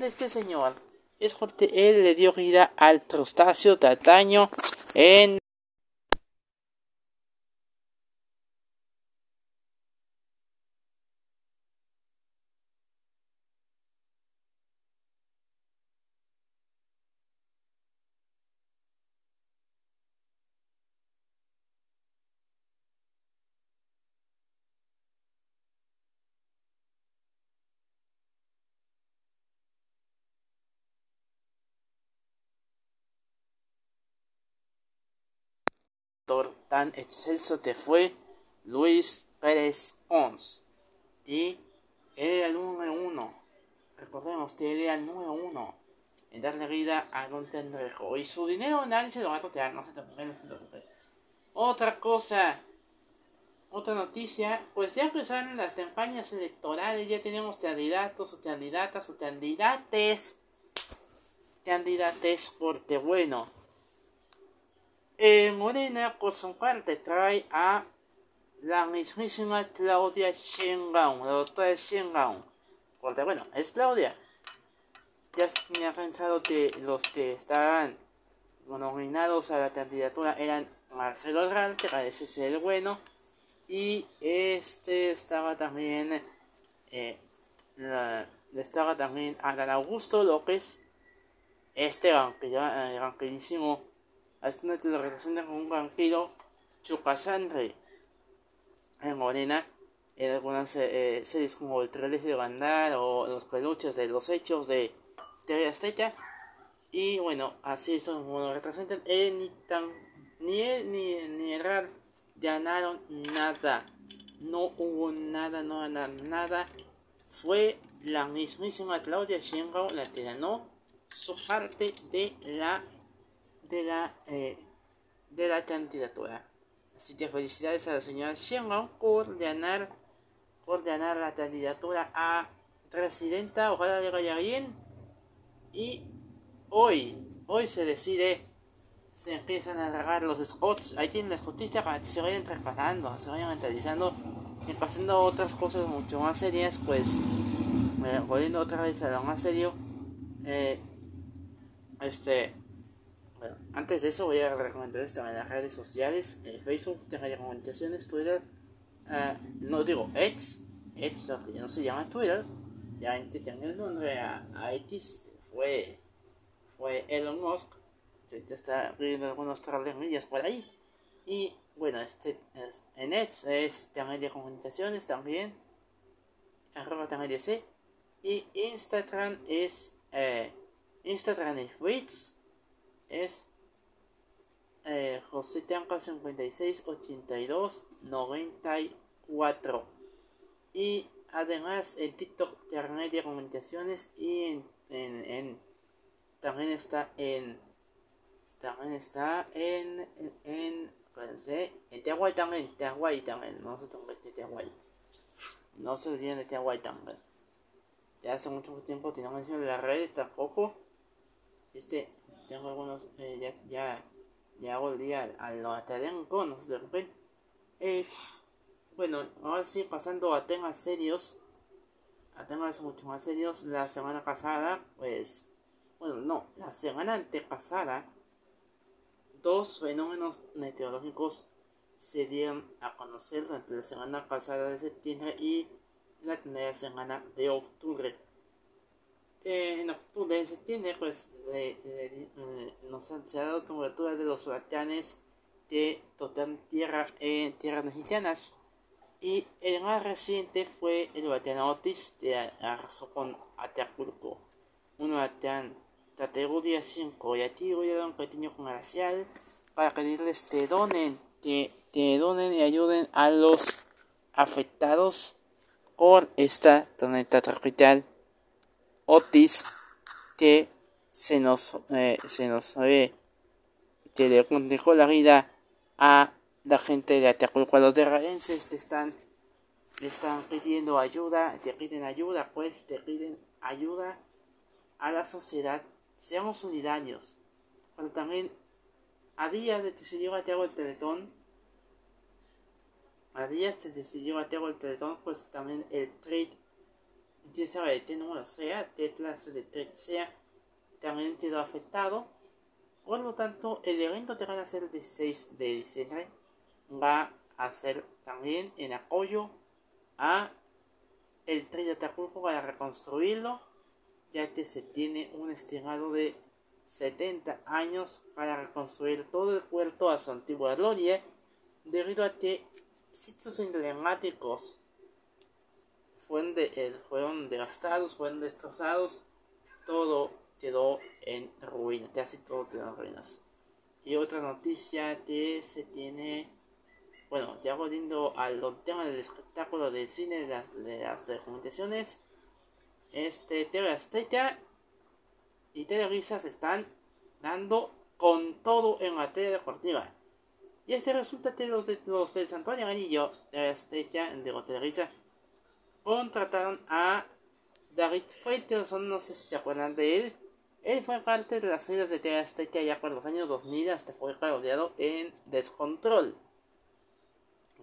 de este señor. Es porque él le dio vida al crustáceo daño en tan excelso que fue Luis Pérez Pons. Y él era el número uno. Recordemos que él era el número uno en darle vida a Don Tendrejo. Y su dinero nadie se lo va a totear, no se te no se te Otra cosa, otra noticia, pues ya empezaron las campañas electorales, ya tenemos candidatos o candidatas o candidates. Candidates porque bueno eh, Morena por su parte trae a la mismísima Claudia Sheinbaum, la doctora Sheinbaum. Porque bueno, es Claudia. Ya ha pensado que los que estaban nominados a la candidatura eran Marcelo Real, que parece ser el bueno, y este estaba también, eh, estaba también Adán Augusto López, este aunque ya, eh, Así que lo representa como un vampiro chucasangre en Morena en algunas eh, series como el trailer de Bandar o los peluches de los hechos de TV Azteca. Y bueno así es como lo representan. Él ni tan ni él ni, ni el ganaron nada. No hubo nada no ganaron nada. Fue la mismísima Claudia Sheinbaum la que ganó su parte de la de la, eh, de la candidatura. Así que felicidades a la señora Sheinbaum por ganar, por ganar la candidatura a presidenta. Ojalá le vaya bien. Y hoy, hoy se decide, se empiezan a agarrar los spots. Ahí tienen las noticias para que se vayan preparando, se vayan mentalizando y pasando otras cosas mucho más serias. Pues, eh, volviendo otra vez a lo más serio, eh, este antes de eso voy a recomendar esto en las redes sociales, eh, Facebook, tengo recomendaciones, Twitter, uh, no digo X, X no se llama Twitter, ya tengo el nombre a, a, X, fue, fue Elon Musk, se está viendo algunos millas por ahí, y bueno, este es, en X es también recomendaciones también, arroba también de y Instagram es, eh, Instagram es Tweets, es eh, José Tanca 56 82 94 y además en TikTok Internet de recomendaciones y en, en, en, también está en también está en en, en, en Tiahuay también Tiahuay también no se toca de Tiahuay. No se olviden de Tiahuay también. Ya hace mucho tiempo no menciono las redes tampoco. Este tengo algunos, eh, ya, ya, ya volví a, a lo académico, no sé de Eh, bueno, ahora sí, pasando a temas serios, a temas mucho más serios, la semana pasada, pues, bueno, no, la semana antepasada, dos fenómenos meteorológicos se dieron a conocer durante la semana pasada de septiembre y la primera semana de octubre en octubre, en septiembre, pues nos han dado cobertura de los huracanes de total tierra en tierras mexicanas. Y el más reciente fue el huracán Otis que arrasó con Atacurco. Un huracán categoría 5 y aquí voy a dar un pequeño comercial para pedirles que donen, que, que donen y ayuden a los afectados por esta tormenta tropical Otis que se nos, eh, se nos ve que le dejó la vida a la gente de Ataculco. Los derraenses te están, te están pidiendo ayuda, te piden ayuda, pues te piden ayuda a la sociedad. Seamos solidarios. Pero también a días de que se lleva a cabo el teletón, a días de que se lleva a cabo el teletón, pues también el trade ya sabe de número sea, de clase de T sea, también quedó afectado. Por lo tanto, el evento que van a ser el 16 de diciembre va a ser también en apoyo a el tren de para reconstruirlo, ya que se tiene un estimado de 70 años para reconstruir todo el puerto a su antigua gloria, debido a que sitios emblemáticos fueron, eh, fueron devastados, fueron destrozados, todo quedó en ruinas, casi todo quedó en ruinas. Y otra noticia que se tiene, bueno, ya volviendo al tema del espectáculo del cine, de las, de las telecomunicaciones, este TV Azteca y Televisa se están dando con todo en tele deportiva. Y este resulta que los, de, los del Santuario Anillo de Azteca, de Televisa, contrataron a David Faitelson, no sé si se acuerdan de él. Él fue parte de las series de TV Azteca ya por los años 2000 hasta fue parodiado en Descontrol.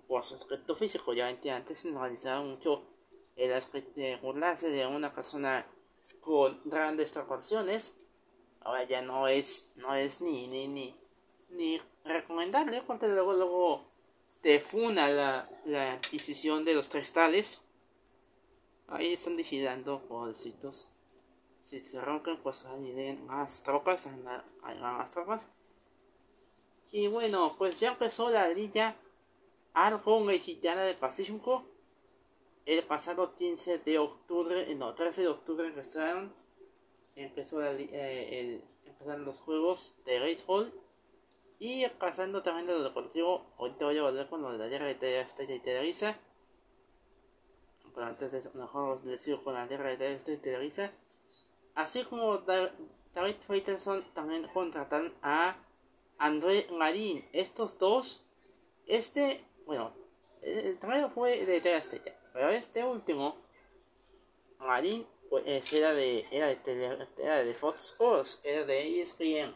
Por su aspecto físico, ya antes se normalizaba mucho el aspecto de burlarse de una persona con grandes proporciones. Ahora ya no es, no es ni, ni, ni, ni recomendable porque luego, luego te funa la, la adquisición de los cristales. Ahí están vigilando, pobrecitos. Si se rompen, pues ahí más tropas, hay más tropas. Y bueno, pues ya empezó la liga algo mexicana del Pacífico. El pasado 15 de octubre, no, 13 de octubre empezaron, empezó eh, el, empezaron los juegos de béisbol. Y pasando también de lo deportivo, ahorita voy a volver con lo de la guerra de Estrella y Televisa. Pero antes de eso, mejor les sigo con la guerra de Estrella y Televisa. Así como David Faitelson también contratan a André Marín. Estos dos, este, bueno, el primero fue de Telestella, pero este último, Marín, pues era de, era de, era de Fox Sports, era de ESPN.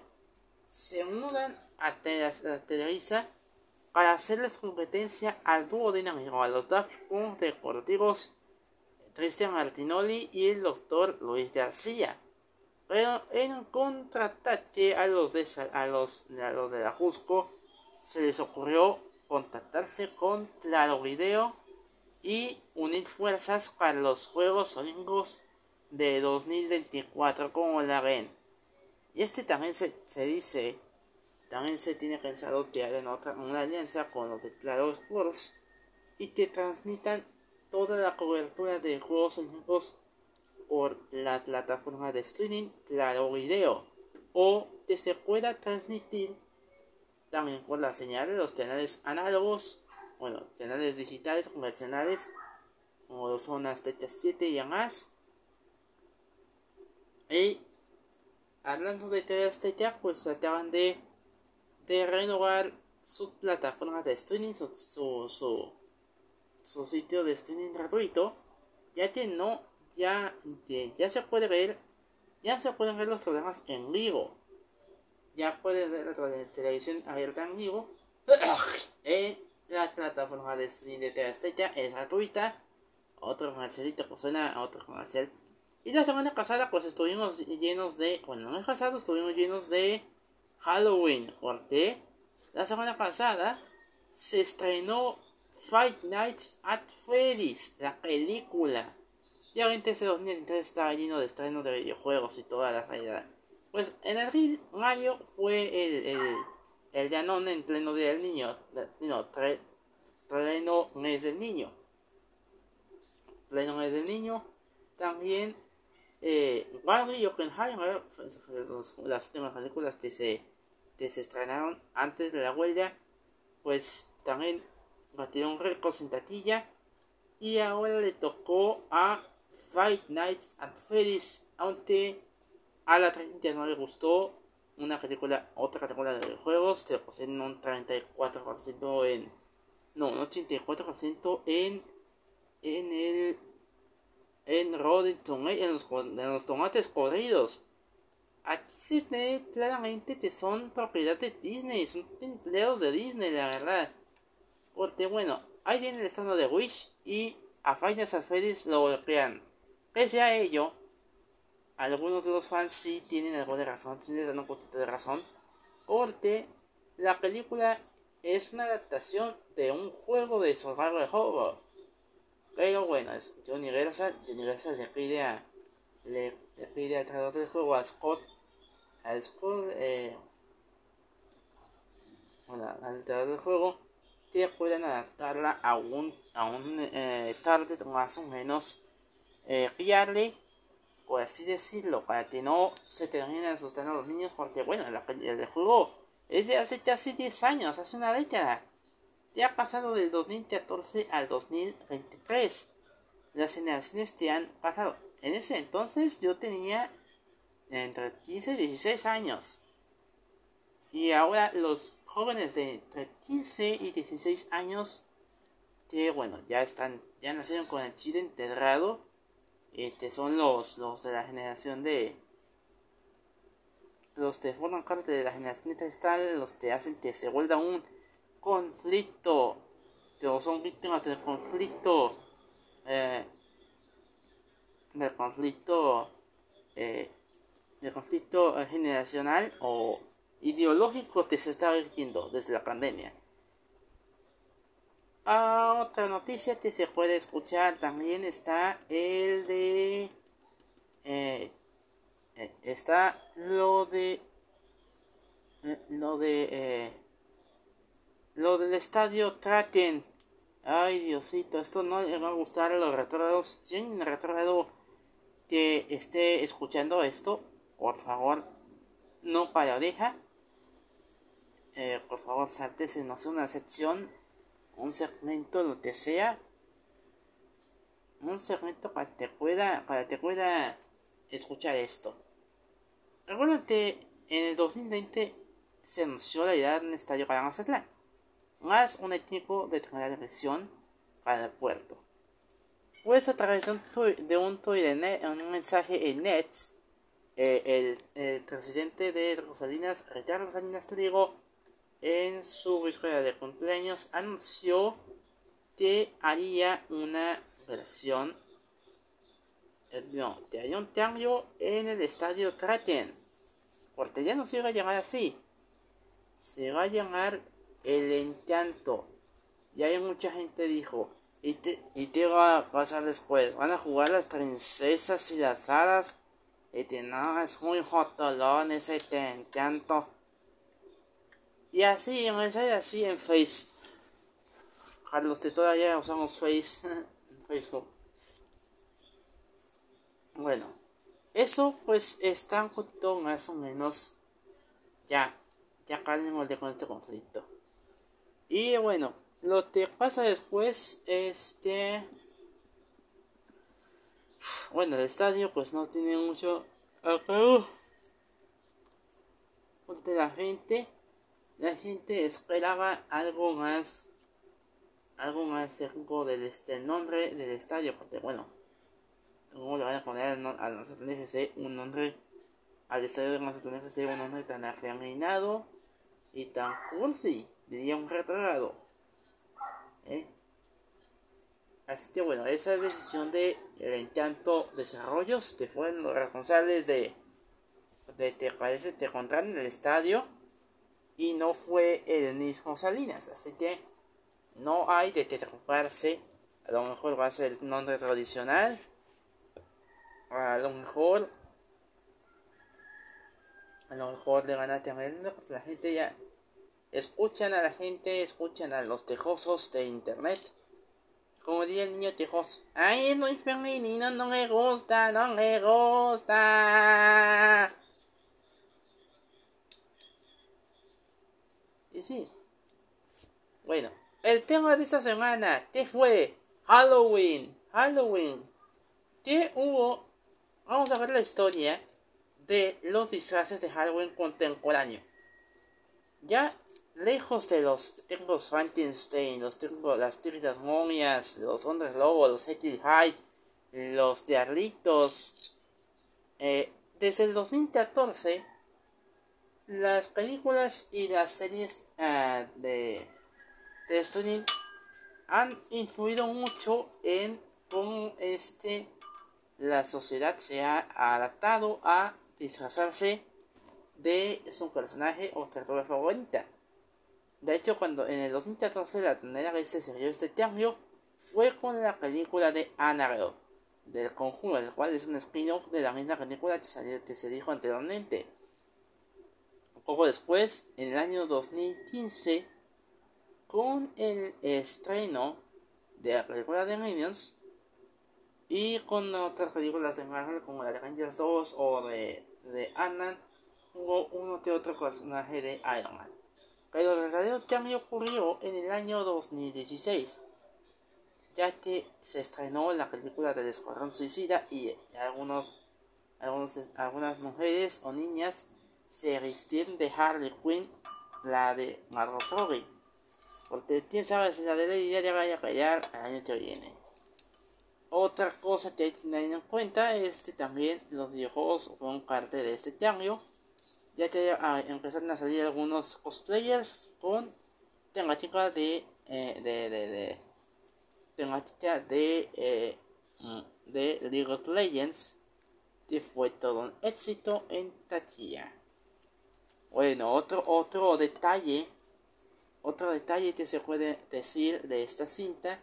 Se mudan a, Televisa para hacerles competencia al dúo dinámico, a los Daft Punk deportivos Cristian Martinoli y el doctor Luis García. Pero en contraataque a los de, a los, los de la Jusco se les ocurrió contactarse con Claro Video y unir fuerzas para los Juegos Olímpicos de 2024 como la ven. Y este también se, se dice, también se tiene pensado que hagan otra, una alianza con los de Claro Sports y que transmitan toda la cobertura de Juegos Olímpicos por la plataforma de streaming Claro Video o que se pueda transmitir también por la señal de los canales análogos, bueno, canales digitales convencionales como lo son Azteca 7 y más. Y hablando de TV Azteca, pues acaban de, de renovar su plataforma de streaming, su, su su sitio de streaming gratuito, ya que no, ya, ya se puede ver, ya se pueden ver los programas en vivo. Ya pueden ver la televisión abierta en vivo en la plataforma de streaming de es gratuita. Otro comercialito que suena a otro comercial. Y la semana pasada pues estuvimos llenos de, bueno, no es pasado estuvimos llenos de Halloween, porque la semana pasada se estrenó Fight Nights at Freddy's, la película. Ya obviamente ese 2023 estaba lleno de estrenos de videojuegos y toda la realidad. Pues en abril, mayo fue el, el, el en pleno día del niño. No, tre, pleno mes del niño. Pleno mes del niño. También eh, Barbie y Oppenheimer, pues, las últimas películas que se, que estrenaron antes de la huelga, pues también batieron récord sin tatilla y ahora le tocó a Fight Nights at Freddy's, aunque a la 30 no le gustó una película, otra película de juegos, se poseen un 34% en, no, un 84% en, en el, en Rotten en los, en los tomates podridos. Aquí se claramente que son propiedad de Disney, son empleados de Disney, la verdad. Porque bueno, ahí viene el estando de Wish y a Final Freddy's lo bloquean. Pese a ello, algunos de los fans sí tienen algo de razón, tienen un poquito de razón, porque la película es una adaptación de un juego de survival horror. Pero bueno, es Universal, Universal le pide a le, pide al creador del juego a Scott, a Scott, eh, bueno, al creador del juego que pueden adaptarla a un a un eh, target más o menos eh, por así decirlo, para que no se terminen asustando a los niños, porque bueno, el juego es de hace casi 10 años, hace una década. Ya ha pasado del 2014 al 2023. Las generaciones que han pasado. En ese entonces yo tenía entre 15 y 16 años. Y ahora los jóvenes de entre 15 y 16 años, que bueno, ya están, ya nacieron con el chile enterrado este, son los, los de la generación de los que forman parte de la generación de cristal, los que hacen que se vuelva un conflicto, que son víctimas del conflicto, eh, del conflicto, eh, del conflicto generacional o ideológico que se está viviendo desde la pandemia. Ah, otra noticia que se puede escuchar también está el de... Eh, eh, está lo de... Eh, lo de... lo del estadio Traken. Ay, Diosito, esto no le va a gustar a los retrados. Si un retrado que esté escuchando esto, por favor, no para oreja. por favor, saltese, no sé, una sección un segmento lo que sea. Un segmento para que pueda para que pueda escuchar esto. Que en el 2020 se anunció la idea de un estadio para Mazatlán más un equipo de división para el puerto pues a través de un tuit de un, un mensaje en Nets eh, el, presidente de Rosalinas Ricardo Salinas Trigo en su víspera de cumpleaños anunció que haría una versión eh, no, que haría un cambio en el estadio Traten porque ya no se va a llamar así. Se va a llamar el encanto. Y hay mucha gente dijo y te, y te va a pasar después van a jugar las princesas y las hadas y que no es muy jotolón ese encanto y así en así en Face. Para los que todavía usamos Face, Facebook. Bueno, eso pues está un poquito más o menos ya, ya de con este conflicto. Y bueno, lo que pasa después, este... Bueno, el estadio pues no tiene mucho. Porque la gente la gente esperaba algo más algo más cerco del este nombre del estadio porque bueno cómo le van a poner al Mazatlán FC un nombre al estadio de Mazatlán FC un nombre tan afeminado y tan cursi diría un retrogrado ¿eh? así que bueno esa decisión de el encanto desarrollos que fueron los responsables de de te parece te encontrar en el estadio y no fue el mismo Salinas, así que no hay de preocuparse. A lo mejor va a ser el nombre tradicional, a lo mejor, a lo mejor le van a tener, la gente ya escuchan a la gente, escuchan a los tejosos de internet. Como diría el niño tejoso. Ay, es muy femenino, no me gusta, no me gusta. Y sí. Bueno, el tema de esta semana, ¿qué fue? Halloween. Halloween. ¿Qué hubo? Vamos a ver la historia de los disfraces de Halloween contemporáneo. Ya lejos de los los Frankenstein, los tengo las típicas momias, los hombres lobos, los Hetty High, los diarlitos. Eh, desde el 2014 las películas y las series uh, de, de streaming han influido mucho en cómo este la sociedad se ha adaptado a disfrazarse de su personaje o criatura favorita. De hecho, cuando en el 2014 la primera vez se salió este cambio fue con la película de Annabelle del conjuro, el cual es un spin-off de la misma película que se dijo anteriormente. Poco después, en el año 2015, con el estreno de la película de Minions y con otras películas de Marvel como la de Avengers 2 o de, de Ant-Man, hubo uno que otro personaje de Iron Man. Pero el verdadero cambio ocurrió en el año 2016 ya que se estrenó la película del Escuadrón Suicida y algunos, algunos, algunas mujeres o niñas se vistieron de Harley Quinn, la de Margot Robbie. Porque quién sabe si la de Lady ya vaya a callar al año que viene. Otra cosa que hay que tener en cuenta es que también los videojuegos son parte de este cambio, ya que ah, empezaron a salir algunos cosplayers con temática de, eh, de, de, de temática de, eh, mm, de League of Legends, que fue todo un éxito en taquilla. Bueno, otro, otro detalle, otro detalle que se puede decir de esta cinta,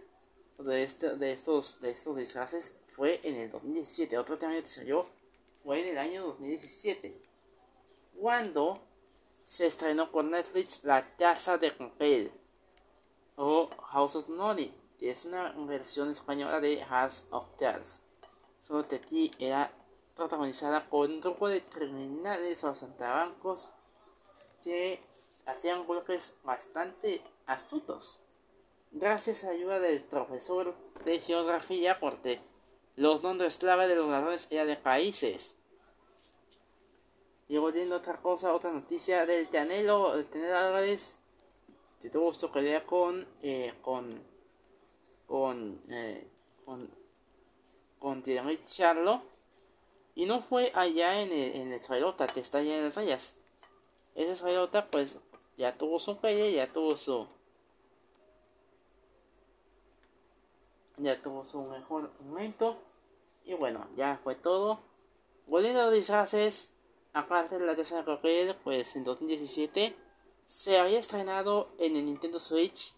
de, este, de, estos, de estos disfraces, fue en el 2017. Otro tema que salió fue en el año 2017, cuando se estrenó con Netflix La Casa de Papel o House of Money es una versión española de House of Tales. Solo que aquí era protagonizada con un grupo de criminales o asaltabancos que hacían golpes bastante astutos. Gracias a la ayuda del profesor de geografía, porque los nombres clave de los ladrones eran de países. Y volviendo otra cosa, otra noticia del Canelo, el Canelo Álvarez, que tuvo su pelea con, eh, con con, eh, con, con Charlo. Y no fue allá en el, en el que está allá en las rayas. Ese Israelota pues ya tuvo su pelea, ya tuvo su... Ya tuvo su mejor momento. Y bueno, ya fue todo. Volviendo a disfraces, aparte de la tercera papel, pues en 2017 se había estrenado en el Nintendo Switch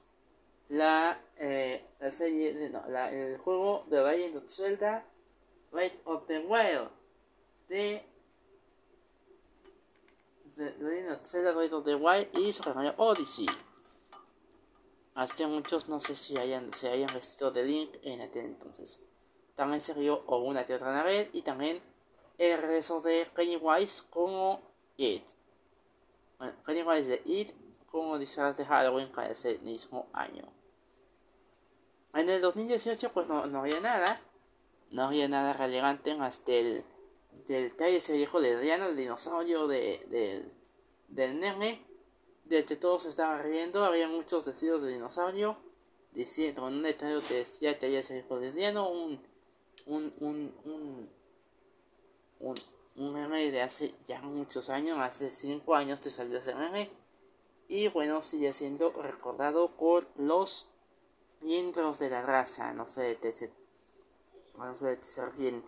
la, eh, la serie, no, la, el juego de Legend of Zelda, Breath of the Wild, de, de Legend of Zelda, Breath of the Wild y Super Mario Odyssey. Así que muchos no sé si hayan, se hayan vestido de Link en aquel entonces. También se vio una que otra y también el regreso de Pennywise como It. Bueno, Pennywise de It como disfraz de Halloween para ese mismo año. En el 2018 pues no, no había nada. No había nada relevante más del, del talle ese viejo de Adriano, el dinosaurio de, de, del nene. Del que todos estaban riendo. Había muchos vestidos de dinosaurio. Diciendo en un detalle que decía que ese viejo de Adriano. Un, un, un, un, un, un meme de hace ya muchos años. Hace 5 años te salió ese meme. Y bueno, sigue siendo recordado por los miembros de la raza, no sé, de, no sé de se En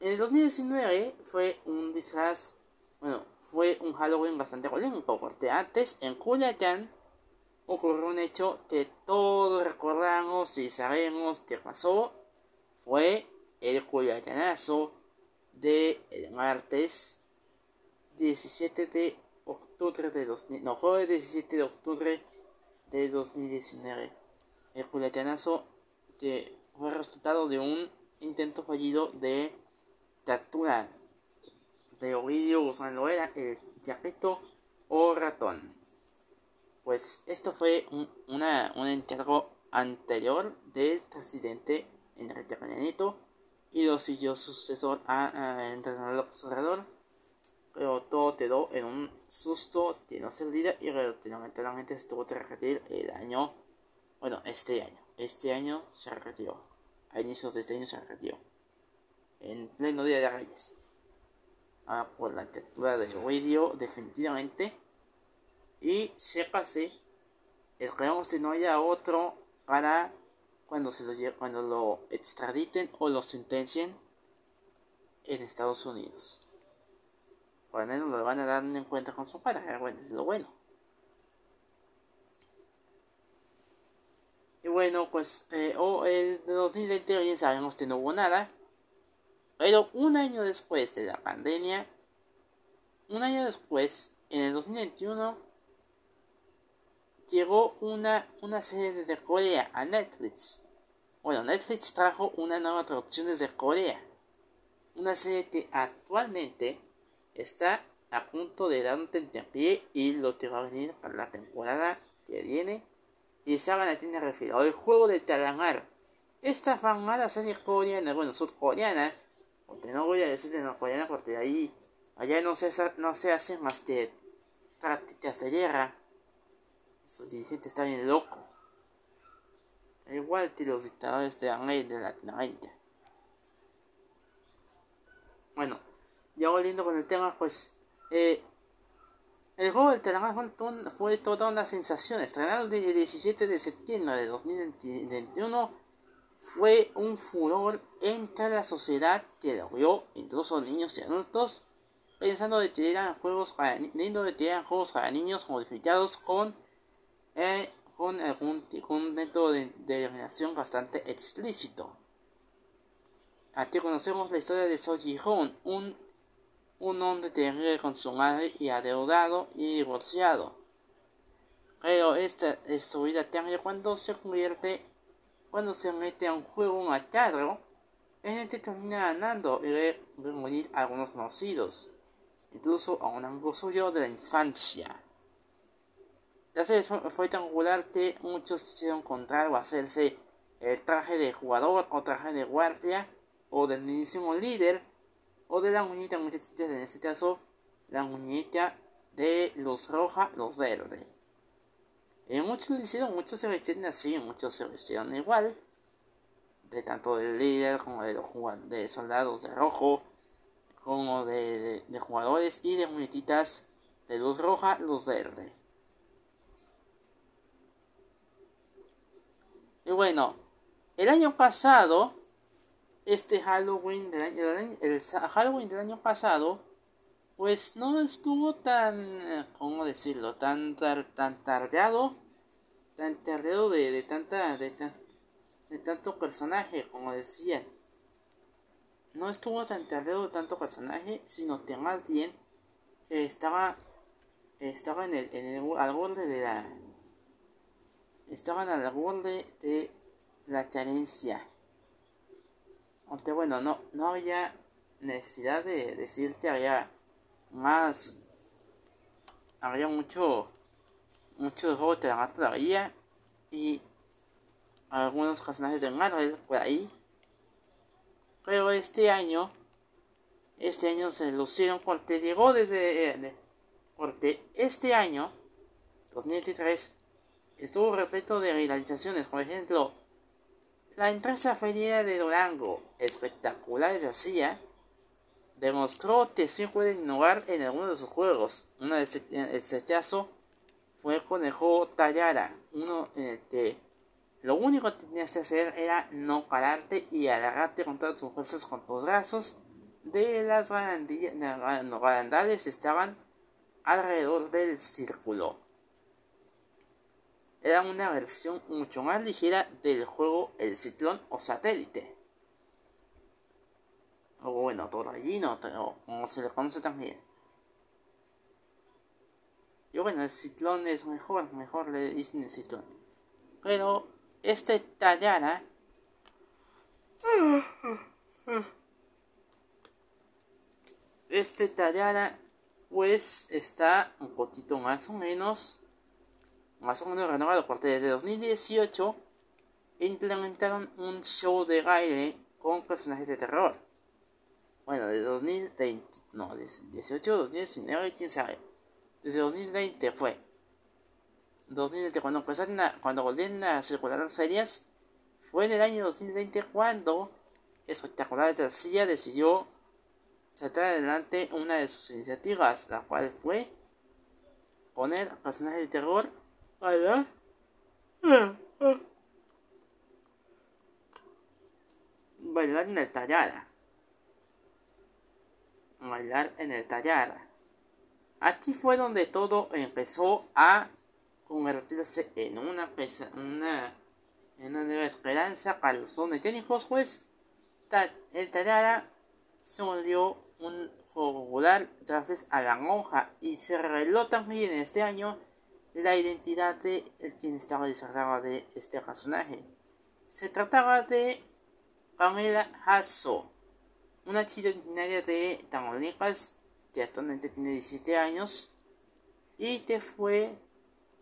el 2019 fue un disfraz, bueno, fue un Halloween bastante polémico, porque antes en Culiacán ocurrió un hecho que todos recordamos y sabemos que pasó, fue el Culiacanazo de el martes 17 de octubre de 2000, no, fue el 17 de octubre de 2019 el culiacanazo que fue resultado de un intento fallido de captura de Ovidio Guzmán Loera, el Yapeto o ratón. Pues esto fue un, una, un encargo anterior del presidente Enrique Peña Nieto y lo siguió sucesor a, a entrenador Observador, pero todo quedó en un susto que no se olvida y relativamente se tuvo que repetir el año bueno, este año. Este año se retiró. A inicios de este año se retiró. En pleno día de Reyes. Ah, por la captura de Ovidio, definitivamente. Y sépase, esperamos que no haya otro para cuando, se lo, cuando lo extraditen o lo sentencien en Estados Unidos. Por lo menos lo van a dar en cuenta con su pareja, bueno, es lo bueno. Y bueno, pues eh, oh, el 2020 bien sabemos que no hubo nada. Pero un año después de la pandemia, un año después, en el 2021, llegó una, una serie desde Corea a Netflix. Bueno, Netflix trajo una nueva traducción desde Corea. Una serie que actualmente está a punto de dar un pie y lo que va a venir para la temporada que viene. Y Saga tiene referido el juego de Talangar. Esta famosa serie coreana, bueno, surcoreana, porque no voy a decir de coreana porque de ahí allá no se, no se hace más que prácticas de guerra. Esos dirigentes están bien locos. Igual que los dictadores de la de Latinoamérica. Bueno, ya volviendo con el tema, pues eh, el juego del Talangar fue toda una sensación. Estrenado el 17 de septiembre de 2021, fue un furor entre la sociedad que lo vio, incluso niños y adultos, pensando de eran juegos para, de juegos para niños modificados con, eh, con algún con método de, de bastante explícito. Aquí conocemos la historia de Soji Hon, un un hombre terrible con su madre y adeudado y divorciado. Pero esta es su vida cambia cuando se convierte, cuando se mete a un juego macabro en el que termina ganando y morir a algunos conocidos, incluso a un amigo suyo de la infancia. La serie fue tan popular que muchos quisieron encontrar o hacerse el traje de jugador o traje de guardia o del mismo líder o de la muñeca muchachitas, en este caso la muñeca de los roja, los verde. En muchos lo hicieron, muchos se vestieron así, muchos se vestieron igual, de tanto del líder como de los de soldados de rojo, como de, de, jugadores y de muñequitas de luz roja, luz verde. Y bueno, el año pasado este Halloween del año, el Halloween del año pasado, pues no estuvo tan, ¿cómo decirlo? Tan, tan, tan tardado, tan tardado de, de tanta, de, de tanto personaje, como decían. No estuvo tan tardado de tanto personaje, sino que más bien estaba, estaba en el, en el, al borde de la, estaban al borde de la carencia aunque bueno, no, no había necesidad de decirte, había más, había mucho, muchos juegos de la todavía y algunos personajes de Marvel por ahí. Pero este año, este año se lucieron porque llegó desde, porque este año, 2023, estuvo repleto de realizaciones, por ejemplo, la empresa feria de Durango, espectacular de demostró que sí puede innovar en algunos de sus juegos. Uno de este, caso fue con el juego Tallara, uno en el que lo único que tenías que hacer era no pararte y agarrarte con todas tus fuerzas con tus brazos. De las barandales estaban alrededor del círculo era una versión mucho más ligera del juego El Ciclón o Satélite. O bueno, Torbellino, pero como se le conoce también. Y bueno, el Ciclón es mejor, mejor le dicen el Ciclón. Pero este Tallara... Este Tallara pues está un poquito más o menos más o menos renovado porque desde 2018 implementaron un show de baile con personajes de terror. Bueno, de 2020, no, 18, 2019, quién sabe. Desde 2020 fue. 2020, cuando empezaron a, cuando volvieron a circular las series, fue en el año 2020 cuando Espectacular de García decidió sacar adelante una de sus iniciativas, la cual fue poner personajes de terror Bailar. Bailar en la tallada. bailar en el tallar. Aquí fue donde todo empezó a convertirse en una, una, en una nueva esperanza para los técnicos, pues el Tayara se volvió un juego gracias a la monja y se reveló también este año la identidad de quien estaba disfrazado de este personaje. Se trataba de Pamela Hasso, una chica originaria de Tamaulipas que actualmente tiene 17 años y que fue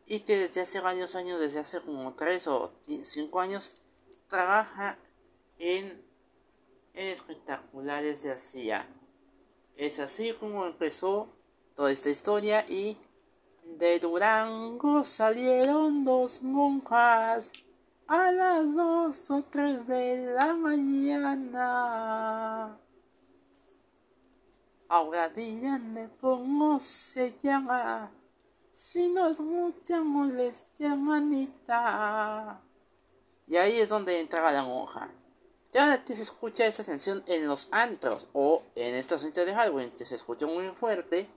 y que desde hace varios años, desde hace como 3 o 5 años, trabaja en espectaculares de Asia. Es así como empezó toda esta historia y de Durango salieron dos monjas a las dos o tres de la mañana. Ahora díganme cómo se llama, si no es mucha molestia, manita. Y ahí es donde entraba la monja. Ya que se escucha esta canción en los antros o en esta cinta de Halloween, que se escucha muy fuerte.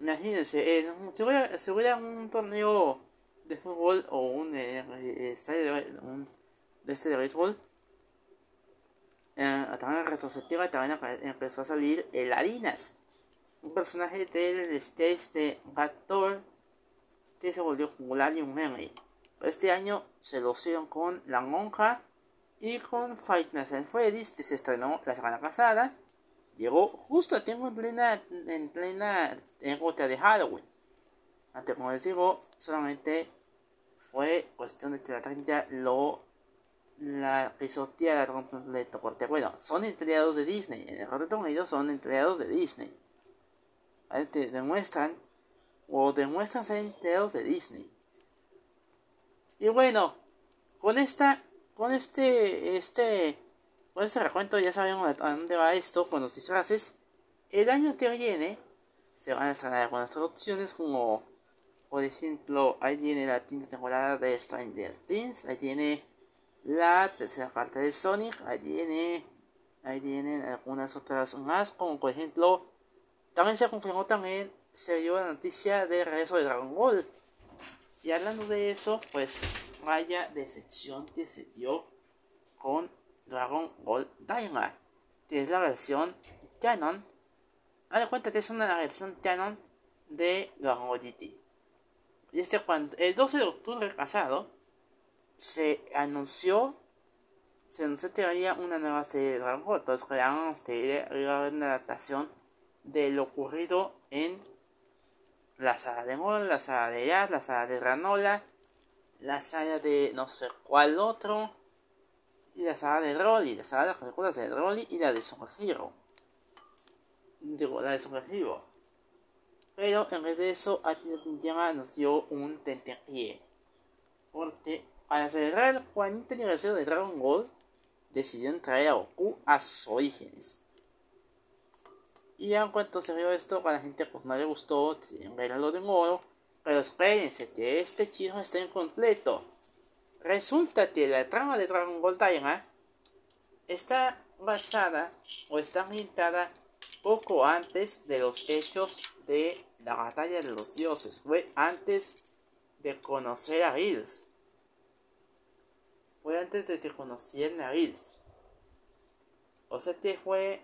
Imagínense, si, hubiera, un torneo de fútbol o un eh, estadio de, un, de este de béisbol, eh, a través de retrospectiva también empezó a salir el Harinas, un personaje del stage de Gator que se volvió popular y un meme. Este año se lo hicieron con La Monja y con Fight Night. Freddy's, que se estrenó la semana pasada, llegó justo a tiempo en plena, en plena época de Halloween. Antes, como les digo, solamente fue cuestión de que la 30 lo la pisoteara porque bueno, son empleados de Disney, en el Reino Unido son empleados de Disney. Te demuestran o demuestran ser empleados de Disney. Y bueno, con esta con este, este, con este recuento ya sabemos a dónde va esto con los disfraces. El año que viene se van a estrenar algunas opciones como, por ejemplo, ahí tiene la quinta temporada de Stranger Things, ahí tiene la tercera parte de Sonic, ahí tiene, ahí tienen algunas otras más, como por ejemplo, también se confirmó también, se dio la noticia de regreso de Dragon Ball. Y hablando de eso, pues vaya decepción que se dio con Dragon Ball Daima, que la versión canon. Haz de cuenta que es una versión canon de Dragon Ball GT. Y este el 12 de octubre pasado se anunció se anunció que había una nueva serie de Dragon Ball. Entonces crearon este, una adaptación de lo ocurrido en la saga de Mol, la saga de Jazz, la saga de Granola la saga de no sé cuál otro, y la saga de Rolly, la saga de las películas de Rolly y la de Super Hero. Digo, la de Super Hero. Pero en vez de eso, aquí nos nos dio un tentepié. Porque para celebrar el 40 aniversario de Dragon Ball, decidieron traer a Goku a sus orígenes. Y en cuanto se vio esto, a la gente pues no le gustó, decidieron verlo de nuevo pero espérense que este chisme está incompleto. Resulta que la trama de Dragon Ball Daima está basada o está ambientada poco antes de los hechos de la batalla de los dioses. Fue antes de conocer a Bills. Fue antes de que conocieran a Bills. O sea que fue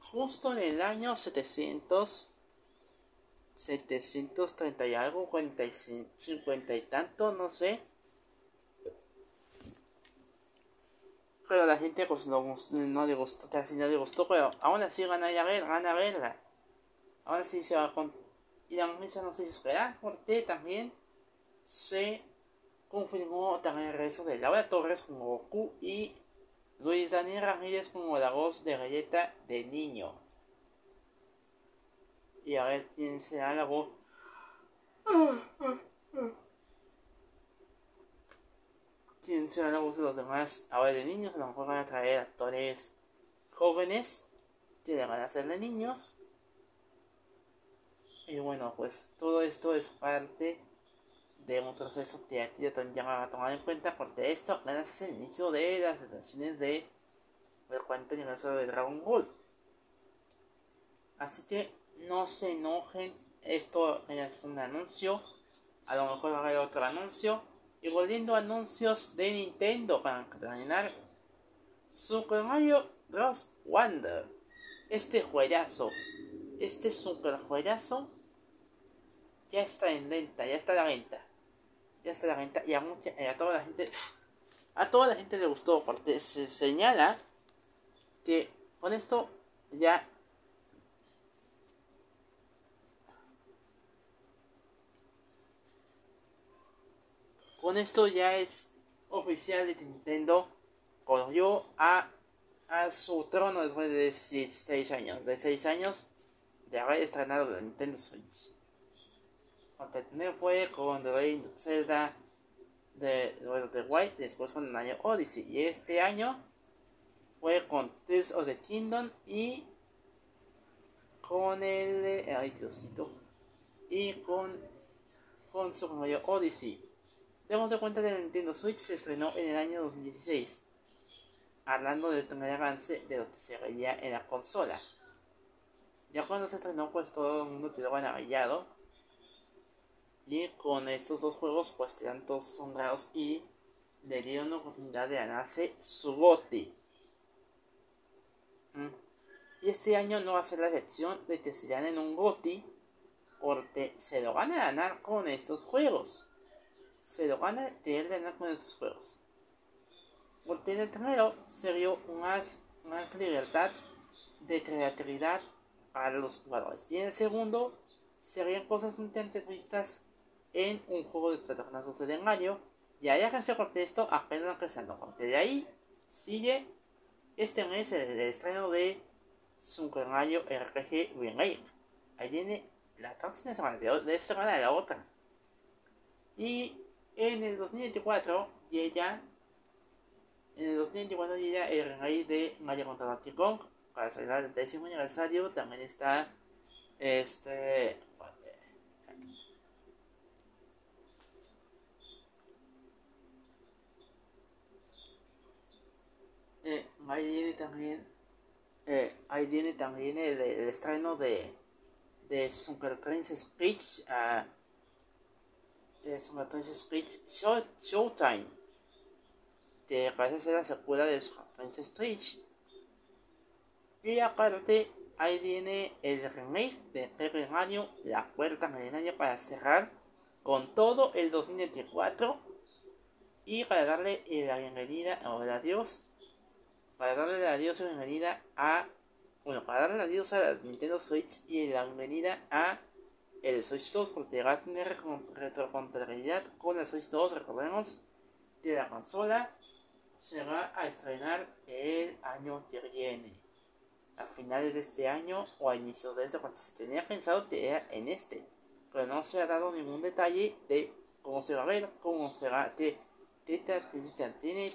justo en el año 700 730 y algo, 50 y tanto, no sé. Pero la gente pues no, no le gustó, casi no le gustó, pero aún así van a ir a ver, van a verla. Aún así se va con... Y la misa no se hizo esperar, porque también se confirmó también el regreso de Laura Torres como Goku y Luis Daniel Ramírez como la voz de galleta de niño y a ver quién será la voz. ¿Quién será la voz de los demás? Ahora de niños, a lo mejor van a traer actores jóvenes que le van a hacer de niños. Y bueno, pues todo esto es parte de un proceso que yo también van a tomar en cuenta porque esto apenas es el inicio de las relaciones de el cuento universo de Dragon Ball. Así que no se enojen. Esto es un anuncio. A lo mejor va a haber otro anuncio. Y volviendo a anuncios de Nintendo para terminar. Super Mario Bros. Wonder. Este juegazo. Este super juegazo. Ya está en venta. Ya está a la venta. Ya está a la venta. Y a, mucha, a toda la gente. A toda la gente le gustó. Porque se señala que con esto ya con esto ya es oficial de Nintendo corrió a, a su trono después de 6 años. De 6 años de haber estrenado la Nintendo Switch. Cuando fue con The Legend of Zelda de Breath the White, después con el año Odyssey. Y este año fue con Tears of the Kingdom y con el. Ay, Diosito. Y con. Con Super Mario Odyssey. Demos de cuenta que Nintendo Switch se estrenó en el año 2016, hablando del primer avance de lo que se veía en la consola. Ya cuando se estrenó, pues todo el mundo quedó maravillado. Y con estos dos juegos, pues quedan todos asombrados y le dieron la oportunidad de ganarse su GOTI. ¿Mm? Y este año no va a ser la excepción de que se ganen un GOTI, porque se lo van a ganar con estos juegos se lo gana de él ganar con estos juegos. En el primero se dio más, más libertad de creatividad para los jugadores. Y en el segundo serían cosas muy vistas en un juego de plataformas de engaño. Y ahí se corte esto apenas empezando. De ahí sigue este mes el, estreno de Super Mario RPG Remake. Ahí viene la próxima semana, de esta semana de la otra. Y en el 2024 llega en el 2024 llega el remake de Mario contra Donkey Kong. Para celebrar el décimo aniversario también está este eh, ahí viene también eh, ahí viene también el, estreno de de Super Princess Peach uh, es una Princess Peach Show, Showtime. Que parece la secuela de Princess Peach. Y aparte, ahí viene el remake de Paper Mario, la puerta milenaria para cerrar con todo el 2024 y para darle la bienvenida o el adiós para darle la adiós y bienvenida a bueno para darle el adiós a la Nintendo Switch y la bienvenida a el Switch 2 porque va a tener retrocompatibilidad con el Switch 2, recordemos que la consola se va a estrenar el año que viene, a finales de este año o a inicios de este, porque se tenía pensado que era en este, pero no se ha dado ningún detalle de cómo se va a ver, cómo se va, de tiene, tiene, tiene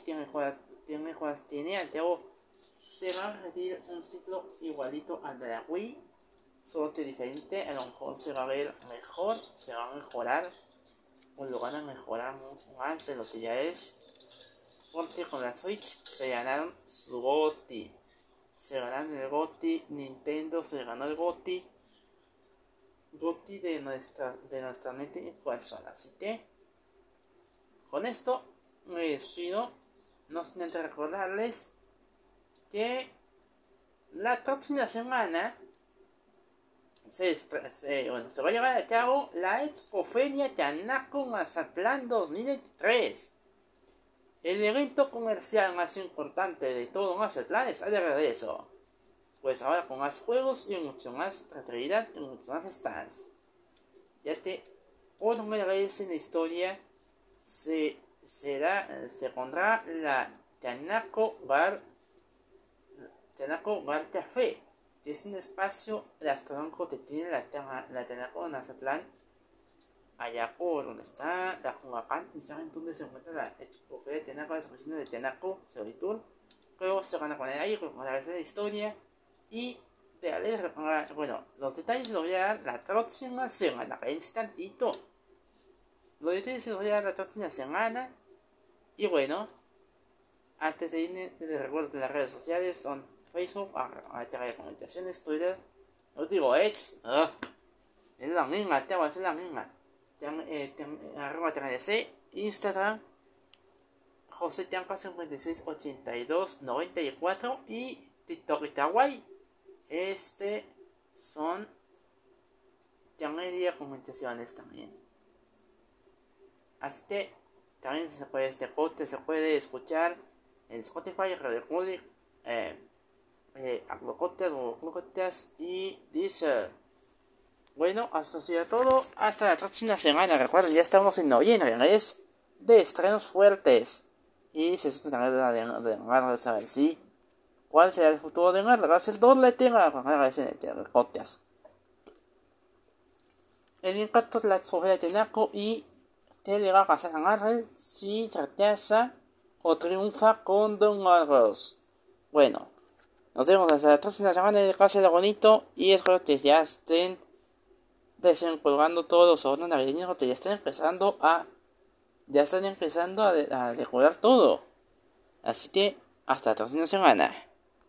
tiene tiene altero, se va a repetir un ciclo igualito al de la Wii solo que diferente, a lo mejor se va a ver mejor, se va a mejorar, o lo van a mejorar mucho más de lo que ya es, porque con la Switch se ganaron su GOTI, se ganaron el GOTI, Nintendo se ganó el GOTI, GOTI de nuestra, de nuestra mente consola, así que con esto me despido, no sin antes recordarles que la próxima semana se, se, bueno, se va a llevar a cabo la Expofenia Tanako Mazatlán 2003. El evento comercial más importante de todo Mazatlán está de regreso. Pues ahora con más juegos y mucho más creatividad y mucho más stands. Ya que por primera vez en la historia se, será, se pondrá la Tanako Bar Tanako Bar Café es un espacio gastronómico que tiene la, la Tenaco Nazatlán, allá por donde está la Jugapan, saben dónde se encuentra la Expo de Tenaco, las oficinas de Tenaco, Solitur. Luego se van a poner ahí con la de historia y bueno, los detalles los voy a dar la próxima semana, en tantito. Los detalles los voy a dar la próxima semana. Y bueno, antes de ir, les recuerdo que las redes sociales son Facebook, a, a de comunicaciones, Twitter, Yo digo, es, uh, es la misma, te es la misma. Eh, arroba Instagram, José Tianca 568294 y TikTok y Tawai. Este son tendría comunicaciones también. Así que también se puede este podcast se puede escuchar en Spotify, Radio Public, eh, eh, y dice Bueno, hasta así todo. Hasta la próxima semana. Recuerden, ya estamos en noviembre. Es de estrenos fuertes. Y se está de, de, de saber si cuál será el futuro de Marvel. Va a ser doble tema para el podcast. El impacto de la sociedad de Naco y te le a pasar a Marvel si certeza o triunfa con Don Marvels. Bueno, nos vemos hasta la próxima semana de clase de bonito y espero que ya estén desempolvando todos los hornos navideños que ya están empezando a ya están empezando a, a decorar todo. Así que hasta la próxima semana.